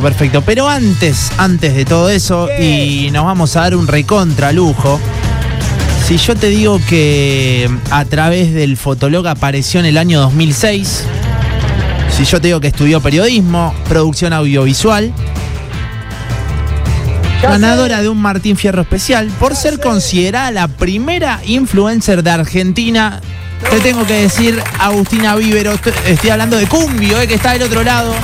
Perfecto, pero antes, antes de todo eso, y nos vamos a dar un recontra lujo. Si yo te digo que a través del Fotolog apareció en el año 2006, si yo te digo que estudió periodismo, producción audiovisual, ganadora de un Martín Fierro especial por ser considerada la primera influencer de Argentina. Te tengo que decir, Agustina Vívero, estoy, hablando de Cumbio, eh, que está del otro lado.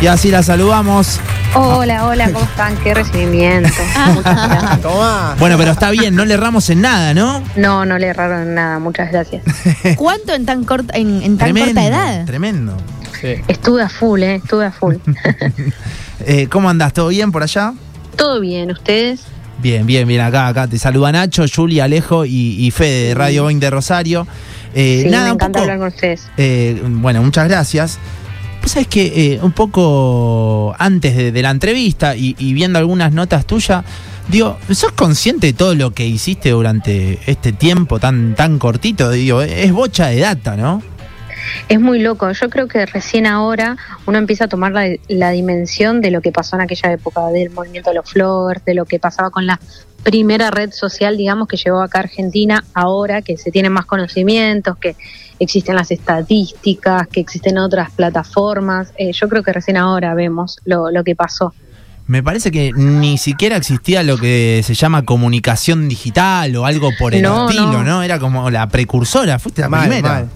Y así la saludamos. Hola, hola, ¿cómo están? Qué recibimiento. Tomá. Bueno, pero está bien, no le erramos en nada, ¿no? No, no le erraron nada, muchas gracias. ¿Cuánto en tan corta, en, en tan tremendo, corta edad? Tremendo. Estuve a full, ¿eh? Estuve a full. Eh, ¿Cómo andás? ¿Todo bien por allá? Todo bien, ¿ustedes? Bien, bien, bien. Acá, acá te saluda Nacho, Julia, Alejo y, y Fede de Radio 20 de Rosario. Eh, sí, nada, me encanta poco- hablar con ustedes. Eh, bueno, muchas gracias. Pues sabes que eh, un poco antes de, de la entrevista y, y viendo algunas notas tuyas, digo, ¿sos consciente de todo lo que hiciste durante este tiempo tan, tan cortito? Digo, es bocha de data, ¿no? Es muy loco. Yo creo que recién ahora uno empieza a tomar la, la dimensión de lo que pasó en aquella época, del movimiento de los flowers, de lo que pasaba con la primera red social, digamos, que llegó acá a Argentina, ahora que se tienen más conocimientos, que existen las estadísticas, que existen otras plataformas. Eh, yo creo que recién ahora vemos lo, lo que pasó. Me parece que ni siquiera existía lo que se llama comunicación digital o algo por el No, estilo, ¿no? no. Era como la precursora, fuiste la Mal, primera. mal.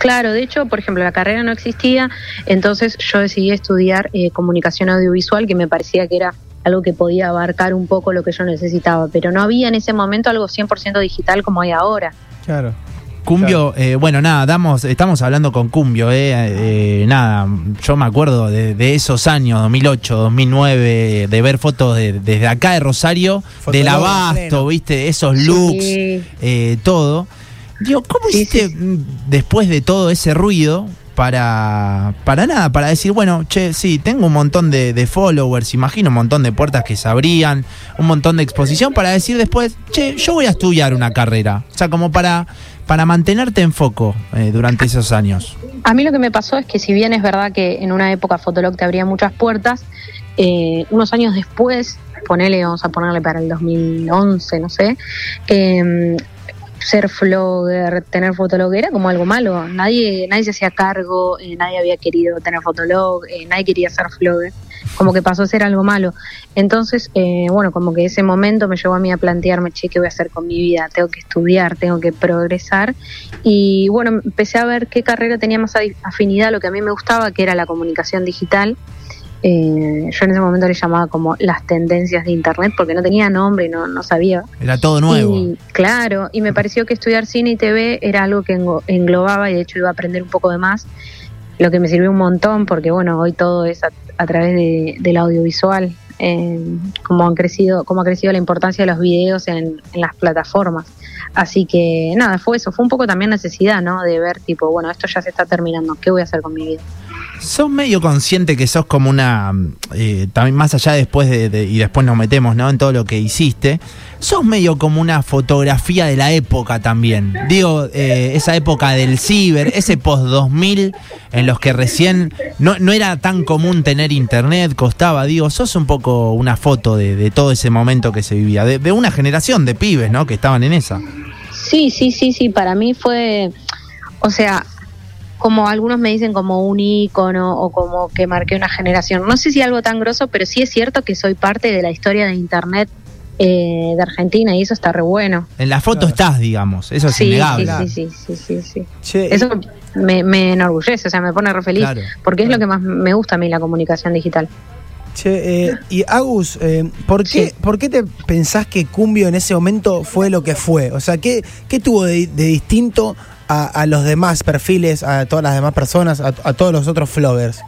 Claro, de hecho, por ejemplo, la carrera no existía, entonces yo decidí estudiar eh, comunicación audiovisual, que me parecía que era algo que podía abarcar un poco lo que yo necesitaba, pero no había en ese momento algo 100% digital como hay ahora. Claro. Cumbio, eh, bueno, nada, damos, estamos hablando con Cumbio, eh, eh, nada, yo me acuerdo de, de esos años, 2008, 2009, de ver fotos de- desde acá de Rosario, Fotolog del abasto, pleno. viste, esos looks, Sí. eh, todo. Digo, ¿cómo Sí, hiciste sí. mm, después de todo ese ruido para, para nada, para decir, bueno, che, sí, tengo un montón de, de followers, imagino un montón de puertas que se abrían, un montón de exposición, para decir después, che, yo voy a estudiar una carrera. O sea, como para, para mantenerte en foco eh, durante esos años. A mí lo que me pasó es que si bien es verdad que en una época Fotolog te abría muchas puertas, eh, unos años después, ponele, vamos a ponerle para el 2011, no sé, eh, ser flogger, tener fotolog era como algo malo. Nadie, nadie se hacía cargo, eh, nadie había querido tener fotolog, eh, nadie quería ser flogger. Como que pasó a ser algo malo. Entonces, eh, bueno, como que ese momento me llevó a mí a plantearme, che, ¿qué voy a hacer con mi vida? Tengo que estudiar, tengo que progresar. Y bueno, empecé a ver qué carrera tenía más afi- afinidad a lo que a mí me gustaba, que era la comunicación digital. Eh, yo en ese momento le llamaba como las tendencias de Internet, porque no tenía nombre y no, no sabía. Era todo nuevo. Y, claro, y me pareció que estudiar cine y TV era algo que englobaba y de hecho iba a aprender un poco de más, lo que me sirvió un montón porque bueno, hoy todo es a, a través de, del audiovisual, eh, como han crecido, cómo ha crecido la importancia de los videos en, en las plataformas. Así que nada, fue eso, fue un poco también necesidad, ¿no? De ver tipo, bueno, esto ya se está terminando, ¿qué voy a hacer con mi vida? ¿Sos medio consciente que sos como una, eh, también más allá después de, y después nos metemos ¿no? en todo lo que hiciste, sos medio como una fotografía de la época también? Digo, eh, esa época del ciber, ese post-2000 en los que recién no, no era tan común tener internet, costaba, digo, sos un poco una foto de, de todo ese momento que se vivía, de, de una generación de pibes ¿no? que estaban en esa. Sí, sí, sí, sí, para mí fue, o sea, como algunos me dicen como un ícono o como que marqué una generación. No sé si algo tan grosso, pero sí es cierto que soy parte de la historia de Internet eh, de Argentina y eso está re bueno. En la foto Claro. estás, digamos, eso es Sí, sí, innegable. sí, sí, sí, sí, sí. Che, Eso me, me enorgullece, o sea, me pone re feliz, Claro. porque es lo que más me gusta a mí, la comunicación digital. Che, eh, y Agus, eh, ¿por, qué, Sí. ¿por qué te pensás que Cumbio en ese momento fue lo que fue? O sea, ¿qué, qué tuvo de, de distinto a, a los demás perfiles, a todas las demás personas, a, todos los otros floggers?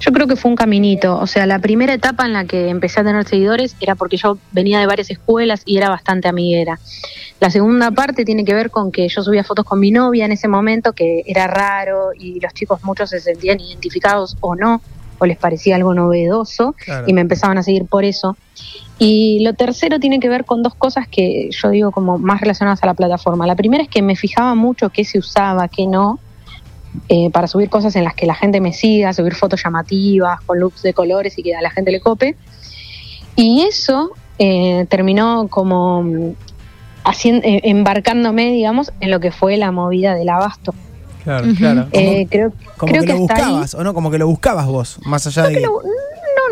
Yo creo que fue un caminito. O sea, la primera etapa en la que empecé a tener seguidores era porque yo venía de varias escuelas y era bastante amiguera. La segunda parte tiene que ver con que yo subía fotos con mi novia en ese momento, que era raro y los chicos muchos se sentían identificados o no, o les parecía algo novedoso Claro. y me empezaban a seguir por eso. Y lo tercero tiene que ver con dos cosas que yo digo como más relacionadas a la plataforma. La primera es que me fijaba mucho qué se usaba, qué no, eh, para subir cosas en las que la gente me siga, subir fotos llamativas, con looks de colores y que a la gente le cope. Y eso eh, terminó como mm, haciendo, eh, embarcándome, digamos, en lo que fue la movida del abasto. Claro, claro. Eh, creo Como creo que, que lo ahí- buscabas, ¿o no? Como que lo buscabas vos, más allá No, de que que... lo-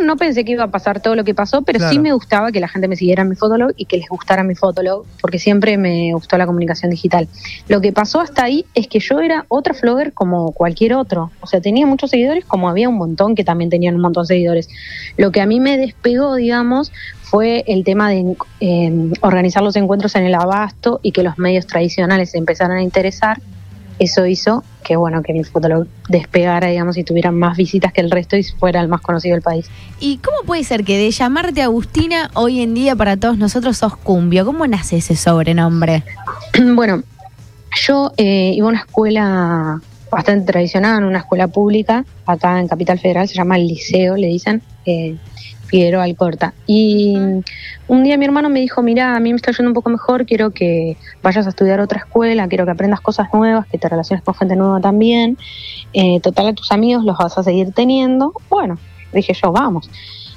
no, no pensé que iba a pasar todo lo que pasó, pero sí me gustaba que la gente me siguiera en mi fotolog y que les gustara mi fotolog, porque siempre me gustó la comunicación digital. Lo que pasó hasta ahí es que yo era otra flogger como cualquier otro. O sea, tenía muchos seguidores, como había un montón que también tenían un montón de seguidores. Lo que a mí me despegó, digamos, fue el tema de eh, organizar los encuentros en el abasto y que los medios tradicionales se empezaran a interesar eso hizo que bueno que mi fotolog despegara digamos y tuviera más visitas que el resto y fuera el más conocido del país ¿Y cómo puede ser que de llamarte Agustina hoy en día para todos nosotros sos cumbio? ¿Cómo nace ese sobrenombre? bueno yo eh, iba a una escuela bastante tradicional en una escuela pública acá en Capital Federal se llama el Liceo le dicen eh, Figueroa Alcorta y un día mi hermano me dijo mira a mí me está yendo un poco mejor quiero que vayas a estudiar otra escuela quiero que aprendas cosas nuevas que te relaciones con gente nueva también eh, total a tus amigos los vas a seguir teniendo. Bueno, dije yo, vamos.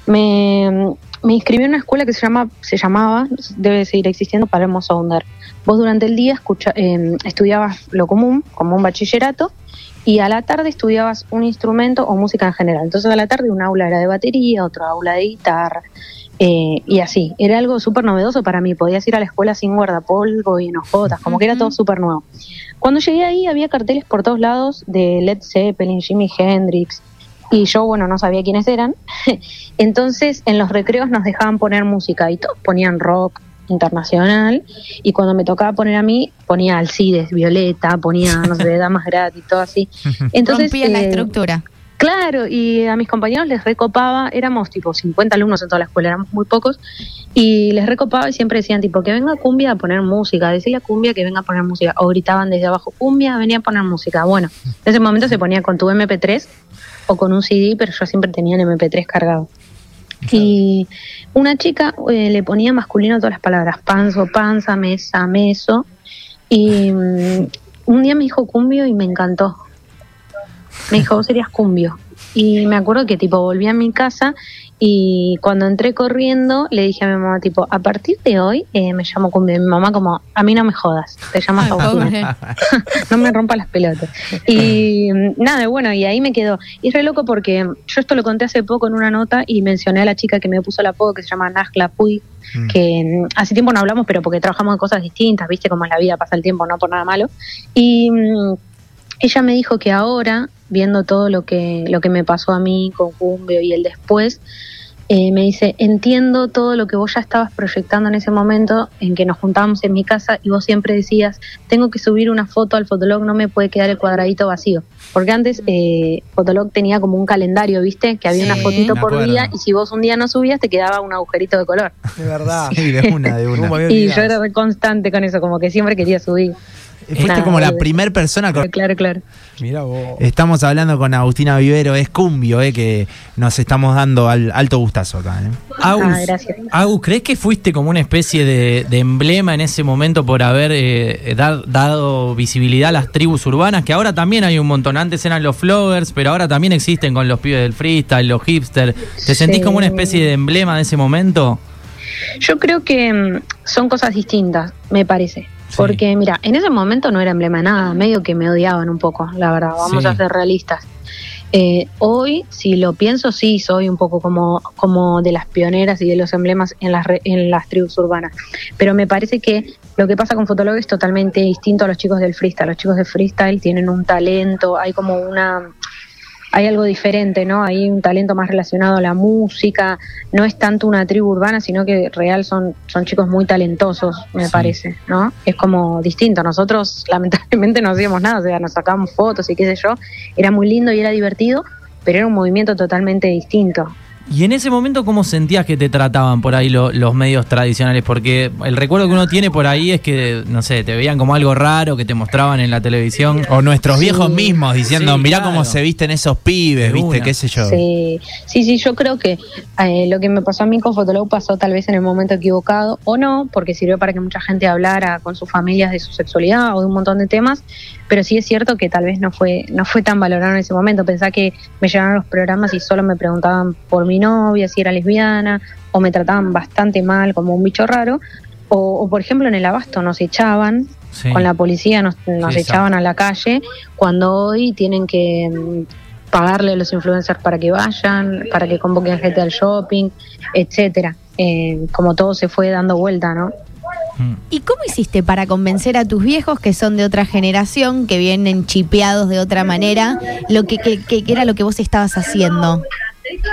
Me, me inscribí en una escuela que se llama, se llamaba, debe seguir existiendo, Palermo Sounder. Vos durante el día escucha, eh, estudiabas lo común, como un bachillerato, y a la tarde estudiabas un instrumento o música en general. Entonces a la tarde un aula era de batería, otro aula de guitarra, eh, y así. Era algo súper novedoso para mí. Podías ir a la escuela sin guardapolvo y enojotas, como que era todo súper nuevo. Cuando llegué ahí había carteles por todos lados de Led Zeppelin, Jimi Hendrix, y yo, bueno, no sabía quiénes eran. Entonces, en los recreos nos dejaban poner música y todos ponían rock internacional. Y cuando me tocaba poner a mí, ponía Alcides, Violeta, ponía, no sé, Damas Gratis, todo así. Entonces, Rompías la eh, estructura. Claro, y a mis compañeros les recopaba, éramos tipo 50 alumnos en toda la escuela, éramos muy pocos, y les recopaba y siempre decían tipo que venga cumbia a poner música, decirle a cumbia que venga a poner música, o gritaban desde abajo, cumbia, venía a poner música. Bueno, en ese momento se ponía con tu MP3 o con un CD, pero yo siempre tenía el MP3 cargado. Y una chica eh, le ponía masculino todas las palabras, panzo, panza, mesa, meso, y mm, un día me dijo cumbio y me encantó. Me dijo, vos serías cumbio. Y me acuerdo que tipo volví a mi casa y cuando entré corriendo le dije a mi mamá tipo, a partir de hoy eh, me llamo cumbio. Y mi mamá como, a mí no me jodas, te llamas Agustina no me rompa las pelotas. Y mm, nada, bueno, y ahí me quedó. Y es re loco porque yo esto lo conté hace poco en una nota y mencioné a la chica que me puso el apodo que se llama Najla Puy, Mm. que mm, hace tiempo no hablamos, pero porque trabajamos en cosas distintas, viste cómo es la vida, pasa el tiempo, no por nada malo. Y ella me dijo que ahora, viendo todo lo que, lo que me pasó a mí con Cumbio y el después, eh, me dice, entiendo todo lo que vos ya estabas proyectando en ese momento en que nos juntábamos en mi casa y vos siempre decías, tengo que subir una foto al Fotolog, no me puede quedar el cuadradito vacío. Porque antes eh, Fotolog tenía como un calendario, ¿viste? Que había Sí. una fotito por día y si vos un día no subías te quedaba un agujerito de color. De verdad. Sí, de una, de ¿Cómo me una. Y yo era constante con eso, como que siempre quería subir. Fuiste Nada, como la boludo. primer persona con... Claro, claro. Mirá vos. Estamos hablando con Agustina Vivero, es cumbio, eh, que nos estamos dando al alto gustazo acá. eh. Agus, Ah, gracias. Agus, ¿crees que fuiste como una especie de, de emblema en ese momento por haber eh, dar- dado visibilidad a las tribus urbanas? Que ahora también hay un montón. Antes eran los floggers, pero ahora también existen con los pibes del freestyle, los hipsters. ¿Te sentís como una especie de emblema de ese momento? Yo creo que mm, son cosas distintas, me parece. Sí. Porque, mira, en ese momento no era emblema de nada, medio que me odiaban un poco, la verdad, vamos Sí. a ser realistas. Eh, hoy, si lo pienso, sí, soy un poco como, como de las pioneras y de los emblemas en las, re- en las tribus urbanas. Pero me parece que lo que pasa con Fotolog es totalmente distinto a los chicos del freestyle. Los chicos del freestyle tienen un talento, hay como una hay algo diferente, ¿no? Hay un talento más relacionado a la música, no es tanto una tribu urbana, sino que real son, son chicos muy talentosos, me Sí. parece, ¿no? Es como distinto. Nosotros lamentablemente no hacíamos nada, o sea, nos sacábamos fotos y qué sé yo, era muy lindo y era divertido, pero era un movimiento totalmente distinto. Y en ese momento, ¿cómo sentías que te trataban por ahí lo- los medios tradicionales? Porque el recuerdo que uno tiene por ahí es que, no sé, te veían como algo raro que te mostraban en la televisión. O nuestros Sí. viejos mismos diciendo, Sí, mirá claro. cómo se visten esos pibes, viste, una. qué sé yo. Sí, sí, sí, yo creo que eh, lo que me pasó a mí con Fotolog pasó tal vez en el momento equivocado o no, porque sirvió para que mucha gente hablara con sus familias de su sexualidad o de un montón de temas, pero sí es cierto que tal vez no fue, no fue tan valorado en ese momento. Pensá que me llegaron los programas y solo me preguntaban por mi novia, si era lesbiana, o me trataban bastante mal, como un bicho raro. O, o, por ejemplo en el abasto nos echaban, Sí. con la policía nos, nos Sí, echaban a la calle, cuando hoy tienen que mm, pagarle a los influencers para que vayan, para que convoquen gente al shopping, etcétera. Eh, como todo se fue dando vuelta, ¿no? ¿Y cómo hiciste para convencer a tus viejos que son de otra generación, que vienen chipeados de otra manera, lo que, era lo que vos estabas haciendo?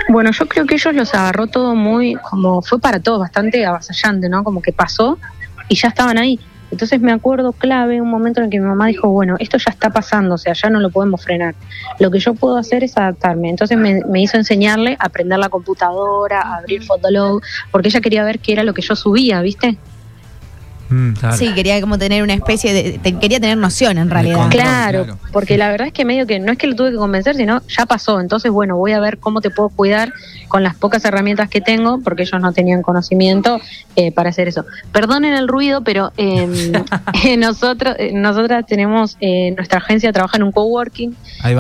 Bueno, yo creo que ellos los agarró todo muy, como fue para todos, bastante avasallante, ¿no? Como que pasó y ya estaban ahí. Entonces me acuerdo clave un momento en el que mi mamá dijo, bueno, esto ya está pasando, o sea, ya no lo podemos frenar. Lo que yo puedo hacer es adaptarme. Entonces me, me hizo enseñarle a aprender la computadora, a abrir Fotolog, porque ella quería ver qué era lo que yo subía, ¿viste? Mm. Claro. Sí, quería como tener una especie de... te- quería tener noción en realidad. control. Claro, claro. porque la verdad es que medio que no es que lo tuve que convencer, sino ya pasó. Entonces, bueno, voy a ver cómo te puedo cuidar con las pocas herramientas que tengo, porque ellos no tenían conocimiento eh, para hacer eso. Perdonen el ruido, pero eh, eh, nosotros, eh, nosotras tenemos, eh, nuestra agencia trabaja en un coworking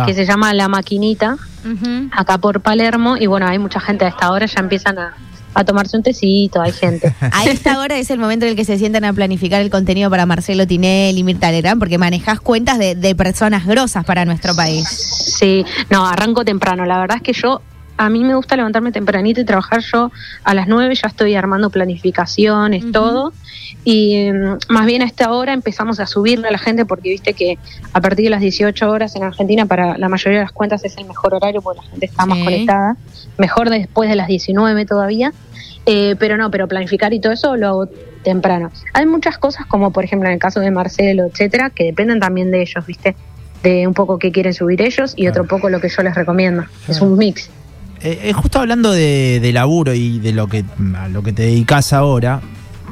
que se llama La Maquinita, Ujú. acá por Palermo, y bueno, hay mucha gente a esta hora, ya empiezan a, a tomarse un tecito, hay gente. A esta hora es el momento en el que se sientan a planificar el contenido para Marcelo Tinel y Mirta Legrand, porque manejás cuentas de, de personas grosas para nuestro país. Sí, no, arranco temprano. La verdad es que yo, a mí me gusta levantarme tempranito y trabajar yo a las 9, ya estoy armando planificaciones, todo. Y mm, más bien a esta hora empezamos a subirle a la gente porque viste que a partir de las 18 horas en Argentina para la mayoría de las cuentas es el mejor horario porque la gente está más conectada. Mejor después de las 19 todavía. Eh, pero no, pero planificar y todo eso lo hago temprano. Hay muchas cosas como por ejemplo en el caso de Marcelo, etcétera, que dependen también de ellos, ¿viste? De un poco qué quieren subir ellos y otro poco lo que yo les recomiendo. Es un mix. Eh, eh, justo hablando de, de laburo y de lo que, a lo que te dedicas ahora,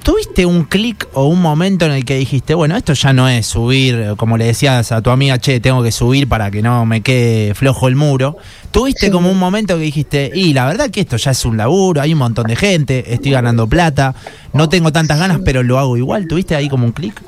¿tuviste un clic o un momento en el que dijiste, bueno, esto ya no es subir, eh, como le decías a tu amiga, che, tengo que subir para que no me quede flojo el muro? ¿Tuviste Sí. como un momento que dijiste, y la verdad que esto ya es un laburo, hay un montón de gente, estoy ganando plata, no tengo tantas ganas, pero lo hago igual? ¿Tuviste ahí como un clic?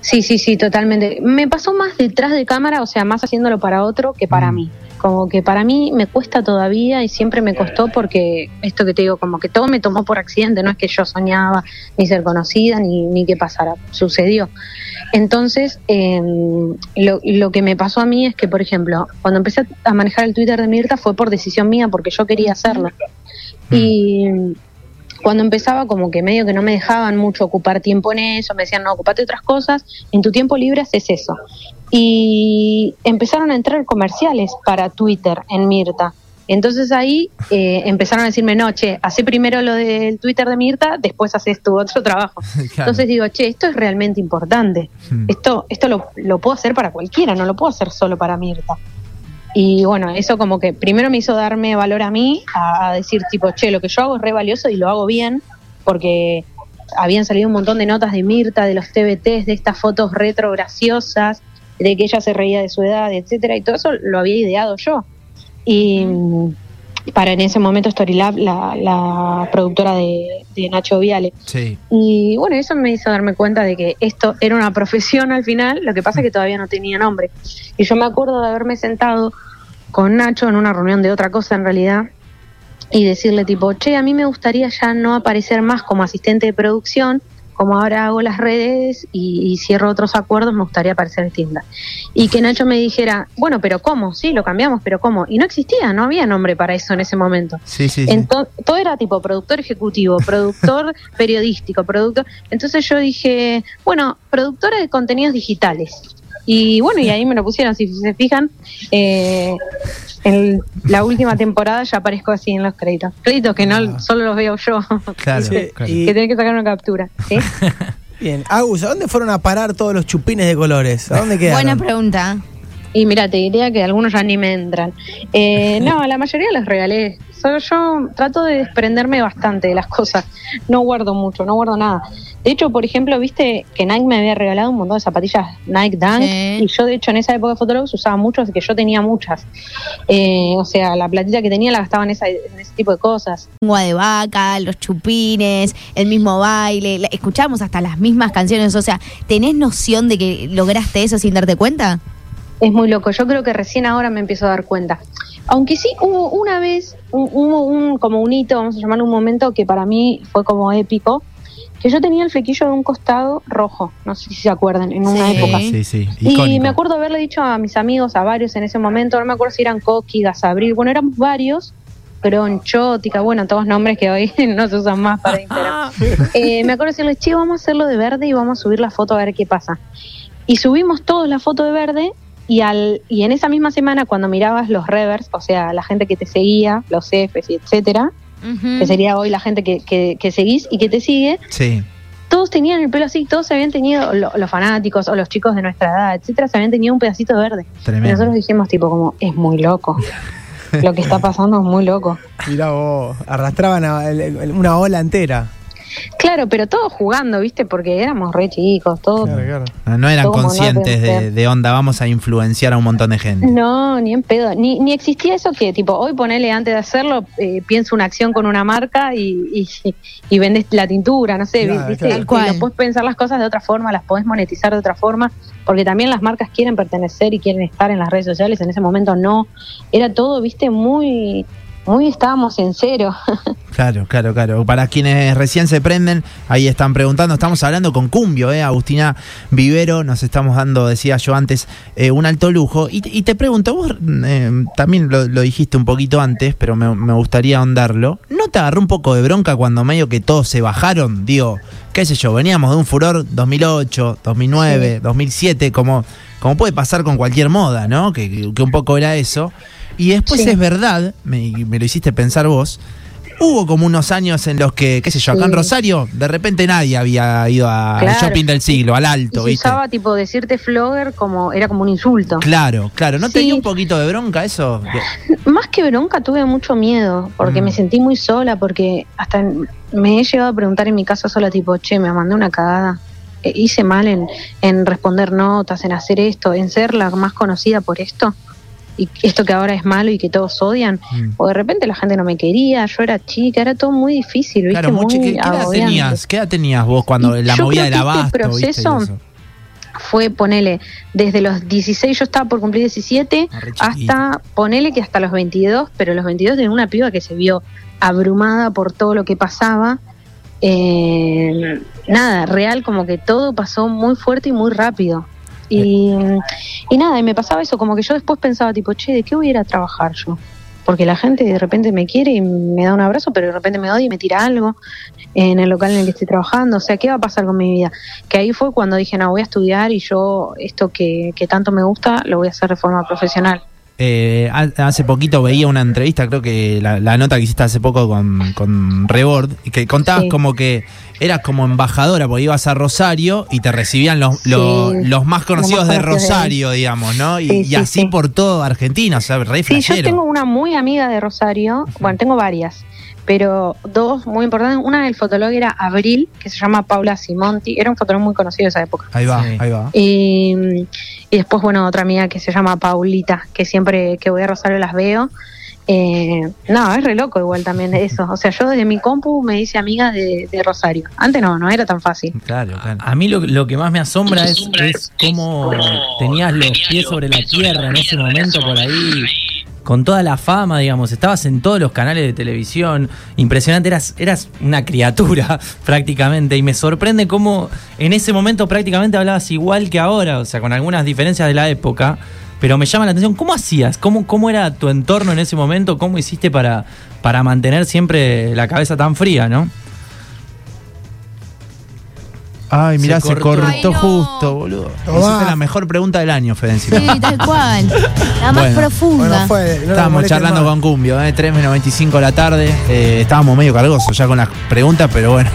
Sí, sí, sí, totalmente. Me pasó más detrás de cámara, o sea, más haciéndolo para otro que para Mm. mí. Como que para mí me cuesta todavía y siempre me costó porque esto que te digo, como que todo me tomó por accidente, no es que yo soñaba ni ser conocida ni, ni que pasara, sucedió. Entonces, eh, lo, lo que me pasó a mí es que, por ejemplo, cuando empecé a manejar el Twitter de Mirta fue por decisión mía, porque yo quería hacerlo. Y cuando empezaba como que medio que no me dejaban mucho ocupar tiempo en eso, me decían, no, ocupate otras cosas, en tu tiempo libre haces eso. Y empezaron a entrar comerciales para Twitter en Mirta. Entonces ahí eh, empezaron a decirme, no, che, hace primero lo del Twitter de Mirta, después haces tu otro trabajo. Entonces digo, che, esto es realmente importante. Hmm. Esto, esto lo, lo puedo hacer para cualquiera, no lo puedo hacer solo para Mirta. Y bueno, eso como que primero me hizo darme valor a mí, a, a decir tipo, che, lo que yo hago es re valioso y lo hago bien, porque habían salido un montón de notas de Mirta, de los TBTs, de estas fotos retro graciosas, de que ella se reía de su edad, etcétera, y todo eso lo había ideado yo. Y mm, para en ese momento Storylab, la, la productora de, de Nacho Viale. Sí. Y bueno, eso me hizo darme cuenta de que esto era una profesión al final, lo que pasa es que todavía no tenía nombre. Y yo me acuerdo de haberme sentado con Nacho en una reunión de otra cosa en realidad y decirle tipo, che, a mí me gustaría ya no aparecer más como asistente de producción, como ahora hago las redes y, y cierro otros acuerdos, me gustaría aparecer distinta. Y que Nacho me dijera, bueno, pero ¿cómo? Sí, lo cambiamos, pero ¿cómo? Y no existía, no había nombre para eso en ese momento. Sí, sí, sí. Ento- todo era tipo productor ejecutivo, productor periodístico, productor. Entonces yo dije, bueno, productora de contenidos digitales. Y bueno, y ahí me lo pusieron, si se fijan, eh, en la última temporada ya aparezco así en los créditos. Créditos que no solo los veo yo, Claro, Sí, claro. y- que tienen que sacar una captura. ¿sí? Bien, Agus, ¿a dónde fueron a parar todos los chupines de colores? ¿A dónde quedaron? Buena pregunta. Y mira, te diría que algunos ya ni me entran. Eh, no, la mayoría los regalé. Solo yo trato de desprenderme bastante de las cosas. No guardo mucho, no guardo nada. De hecho, por ejemplo, viste que Nike me había regalado un montón de zapatillas Nike Dunk Sí. y yo de hecho en esa época de Fotolog usaba mucho, así que yo tenía muchas. Eh, o sea, la platita que tenía la gastaba en, esa, en ese tipo de cosas. Lengua de vaca, los chupines, el mismo baile, escuchamos hasta las mismas canciones, o sea, ¿tenés noción de que lograste eso sin darte cuenta? Es muy loco. Yo creo que recién ahora me empiezo a dar cuenta. Aunque sí hubo una vez, un, hubo un, como un hito, vamos a llamarlo un momento que para mí fue como épico, que yo tenía el flequillo de un costado rojo, no sé si se acuerdan, en una Sí. época. Sí, sí. Y me acuerdo haberle dicho a mis amigos, a varios en ese momento, no me acuerdo si eran Coqui, Gasabril, bueno, éramos varios, Cronchótica, bueno, todos nombres que hoy no se usan más para Instagram. Eh, me acuerdo decirles, che, vamos a hacerlo de verde y vamos a subir la foto a ver qué pasa. Y subimos todos la foto de verde y, al, y en esa misma semana cuando mirabas los revers, o sea, la gente que te seguía, los Fs y etcétera, que sería hoy la gente que, que, que seguís y que te sigue, Sí. todos tenían el pelo así, todos se habían tenido, lo- los fanáticos o los chicos de nuestra edad, etcétera, se habían tenido un pedacito de verde. Y nosotros dijimos tipo como, es muy loco. Lo que está pasando es muy loco. Mirá vos, arrastraban a- una ola entera. Claro, pero todos jugando, ¿viste? Porque éramos re chicos, todos. Claro, claro. No, eran conscientes de, onda, vamos a influenciar a un montón de gente. No, ni en pedo. Ni, ni existía eso que, tipo, hoy ponele antes de hacerlo, eh, pienso una acción con una marca y, y, y vendes la tintura, no sé, Claro, ¿viste? Tal cual. puedes pensar las cosas de otra forma, las podés monetizar de otra forma, porque también las marcas quieren pertenecer y quieren estar en las redes sociales. En ese momento no. Era todo, viste, muy. Muy estábamos en cero. Claro, claro, claro. Para quienes recién se prenden, ahí están preguntando. Estamos hablando con Cumbio, ¿eh? Agustina Vivero. Nos estamos dando, decía yo antes, eh, un alto lujo. Y, y te pregunto, vos eh, también lo, lo dijiste un poquito antes, pero me, me gustaría ahondarlo. ¿No te agarró un poco de bronca cuando medio que todos se bajaron? Digo, qué sé yo, veníamos de un furor 2008, 2009, 2007, como, como puede pasar con cualquier moda, ¿no? Que un poco era eso. Y después Sí. es verdad, me, me lo hiciste pensar vos, Hubo como unos años en los que, qué sé yo, acá en. Rosario, de repente nadie había ido al Claro. shopping del siglo, al Y alto, ¿viste? usaba, tipo, decirte flogger como. Era como un insulto. Claro, claro. ¿No te Sí. dio un poquito de bronca eso? Más que bronca tuve mucho miedo, porque Mm. me sentí muy sola, porque hasta me he llegado a preguntar en mi casa sola, tipo, che, me mandé una cagada. Eh, hice mal en, en responder notas, en hacer esto, en ser la más conocida por esto. Y esto que ahora es malo y que todos odian. Mm. O de repente la gente no me quería, yo era chica, era todo muy difícil, ¿viste? Claro, muy ¿Qué, qué edad tenías? ¿Qué edad tenías vos cuando Y la movida del este abasto, ¿viste? Y proceso eso? fue, ponele, desde los 16, yo estaba por cumplir 17, Ah, hasta, ponele que hasta los 22, pero los 22 de una piba que se vio abrumada por todo lo que pasaba. Eh, nada, real, como que todo pasó muy fuerte y muy rápido. Y, y nada, y me pasaba eso, como que yo después pensaba, tipo, che, ¿de qué voy a ir a trabajar yo? Porque la gente de repente me quiere y me da un abrazo, pero de repente me odia y me tira algo en el local en el que estoy trabajando. O sea, ¿qué va a pasar con mi vida? Que ahí fue cuando dije, no, voy a estudiar y yo esto que, que tanto me gusta lo voy a hacer de forma profesional. Eh, ha- hace poquito veía una entrevista, creo que la, la nota que hiciste hace poco con, con Rebord, y que contabas Sí. como que eras como embajadora, porque ibas a Rosario y te recibían los, los, Sí. los más conocidos de Rosario, digamos, ¿no? Y, Sí, y sí, así sí. por todo Argentina, o sea, re Sí, yo tengo una muy amiga de Rosario, bueno, tengo varias, pero dos muy importantes. Una del fotólogo era Abril, que se llama Paula Simonti, era un fotólogo muy conocido de esa época. Ahí va, Sí. ahí va. Y, y después, bueno, otra amiga que se llama Paulita, que siempre que voy a Rosario las veo. Eh, no, es re loco igual también eso. O sea, yo desde mi compu me hice amiga de, de Rosario. Antes no, no era tan fácil. Claro, claro. A mí lo, lo que más me asombra es, es cómo tenías los pies sobre la tierra en ese momento por ahí, con toda la fama, digamos, estabas en todos los canales de televisión, impresionante, eras, eras una criatura prácticamente, y me sorprende cómo en ese momento prácticamente hablabas igual que ahora, o sea, con algunas diferencias de la época. Pero me llama la atención, ¿cómo hacías? ¿Cómo, cómo era tu entorno en ese momento? ¿Cómo hiciste para, para mantener siempre la cabeza tan fría, no? Ay, mirá, Se se cortó. cortó, Ay, no. justo, boludo. Tomá. Hiciste la mejor pregunta del año, Fede. Sí, tal cual. La más Bueno. profunda. Bueno, fue. no nos Estábamos molesten charlando más. con Cumbio, ¿eh? 3 menos 25 de la tarde. Eh, estábamos medio cargosos ya con las preguntas, pero bueno,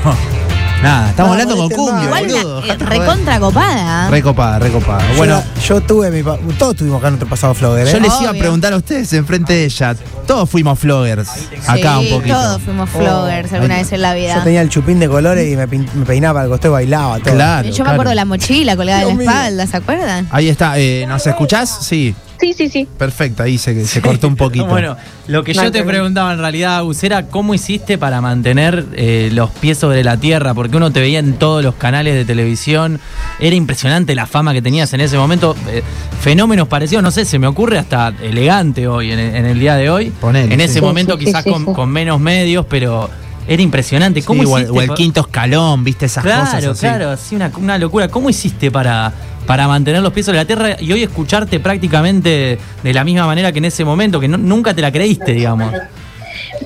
Nada, estamos No, hablando con más. Igual boludo. una, eh, Dejate joder. recontra copada. Recopada, recopada. Bueno, Bueno, yo, tuve mi. pa- Todos tuvimos acá nuestro pasado flogger, ¿eh? yo les iba a Obvio. preguntar a ustedes enfrente de ella. Todos fuimos floggers. Acá Sí, un poquito. Todos fuimos floggers alguna vez en la Yo vida. tenía el chupín de colores y me, pin- me peinaba al costado y bailaba todo. Claro. Yo me claro. acuerdo de la mochila colgada en Dios la mío. espalda, ¿se acuerdan? Ahí está. Eh, ¿Nos escuchás? Sí. Sí, sí, sí. Perfecto, ahí se, se cortó un poquito. Bueno, lo que yo te preguntaba en realidad, Agus, era cómo hiciste para mantener eh, los pies sobre la tierra, porque uno te veía en todos los canales de televisión, era impresionante la fama que tenías en ese momento, eh, fenómenos parecidos, no sé, se me ocurre hasta elegante hoy, en, el- en el día de hoy, Ponele, en ese Sí, momento sí, sí, quizás sí, con, sí. con menos medios, pero era impresionante. Sí, ¿Cómo o, el- hiciste o el quinto escalón, viste esas claro, cosas así. Claro, así una, una locura. ¿Cómo hiciste para, para mantener los pies sobre la tierra y hoy escucharte prácticamente de la misma manera que en ese momento, que no- nunca te la creíste, digamos?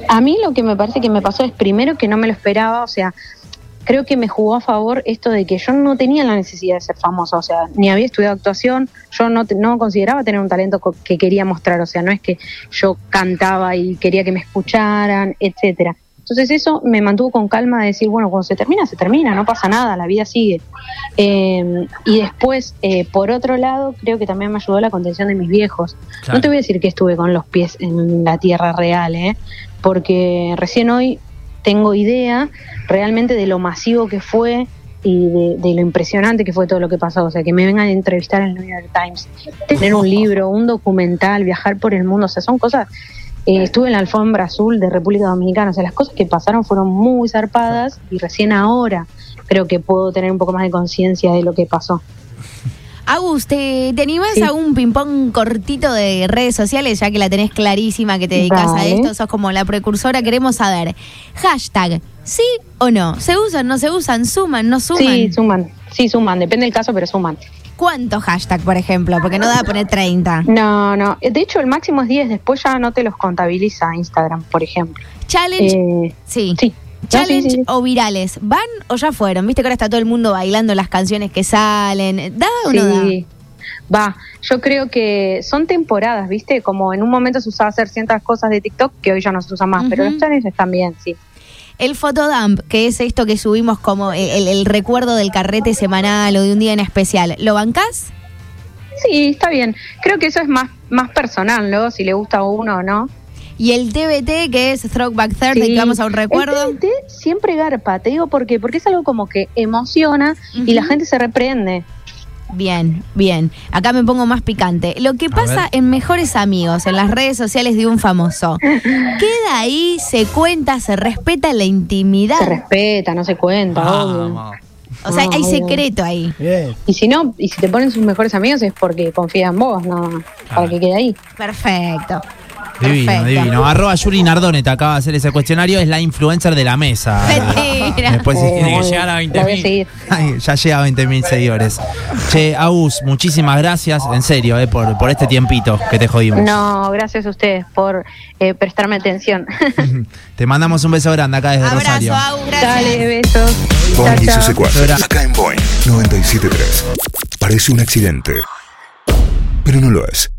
A mí lo que me parece que me pasó es primero que no me lo esperaba, o sea, creo que me jugó a favor esto de que yo no tenía la necesidad de ser famosa, o sea, ni había estudiado actuación, yo no, te- no consideraba tener un talento que quería mostrar, o sea, no es que yo cantaba y quería que me escucharan, etcétera. Entonces eso me mantuvo con calma de decir, bueno, cuando se termina, se termina, no pasa nada, la vida sigue. Eh, y después, eh, por otro lado, creo que también me ayudó la contención de mis viejos. Claro. No te voy a decir que estuve con los pies en la tierra real, ¿eh? porque recién hoy tengo idea realmente de lo masivo que fue y de, de lo impresionante que fue todo lo que pasó. O sea, que me vengan a entrevistar en el New York Times, tener un libro, un documental, viajar por el mundo, o sea, son cosas... eh, estuve en la alfombra azul de República Dominicana, o sea, las cosas que pasaron fueron muy zarpadas y recién ahora creo que puedo tener un poco más de conciencia de lo que pasó. Agus, ¿te, te animás Sí. a un ping-pong cortito de redes sociales, ya que la tenés clarísima, que te dedicas a esto, sos como la precursora? Queremos saber, hashtag, ¿sí o no? ¿Se usan, no se usan? ¿Suman, no suman? Sí, suman, sí, suman, depende del caso, pero suman. ¿Cuántos hashtag, por ejemplo? Porque no da a poner 30. No, no. De hecho, el máximo es 10. Después ya no te los contabiliza Instagram, por ejemplo. Challenge, Eh, sí. sí. Challenge No, sí, sí, sí. o virales, ¿van o ya fueron? Viste que ahora está todo el mundo bailando las canciones que salen. ¿Da o no da? Va, yo creo que son temporadas, ¿viste? Como en un momento se usaba hacer ciertas cosas de TikTok que hoy ya no se usa más, pero los challenges también, sí. El fotodump, que es esto que subimos como el, el- recuerdo del carrete semanal o de un día en especial, ¿lo bancás? Sí, está bien. Creo que eso es más, más personal, ¿no? Si le gusta a uno o no. Y el TBT, que es Throwback Thursday, Sí. que vamos a un recuerdo. El TNT siempre garpa, te digo por qué. Porque es algo como que emociona y la gente se reprende. Bien, bien. Acá me pongo más picante. Lo que pasa en Mejores Amigos, en las redes sociales de un famoso, queda ahí, se cuenta, se respeta la intimidad. Se respeta, no se cuenta, obvio. O sea, Ah, hay secreto ahí. Bien. Y si no, y si te ponen sus mejores amigos es porque confían en vos, no, para que quede ahí. Perfecto. Divino, Perfecto. divino. Arroba Yuri Nardone te acaba de hacer ese cuestionario, es la influencer de la mesa. Mentira. Después Eh, tiene que muy llegar a bien, la voy 20.000. seguir. Ay, ya llega a 20.000 seguidores. Che, Agus, muchísimas gracias, en serio, eh, por, por este tiempito que te jodimos. No, gracias a ustedes por eh, prestarme atención. Te mandamos un beso grande acá desde Abrazo, Rosario. Agus, gracias. Dale, besos. Boing y sus secuaces. Acá en Boeing 973. Parece un accidente, pero no lo es.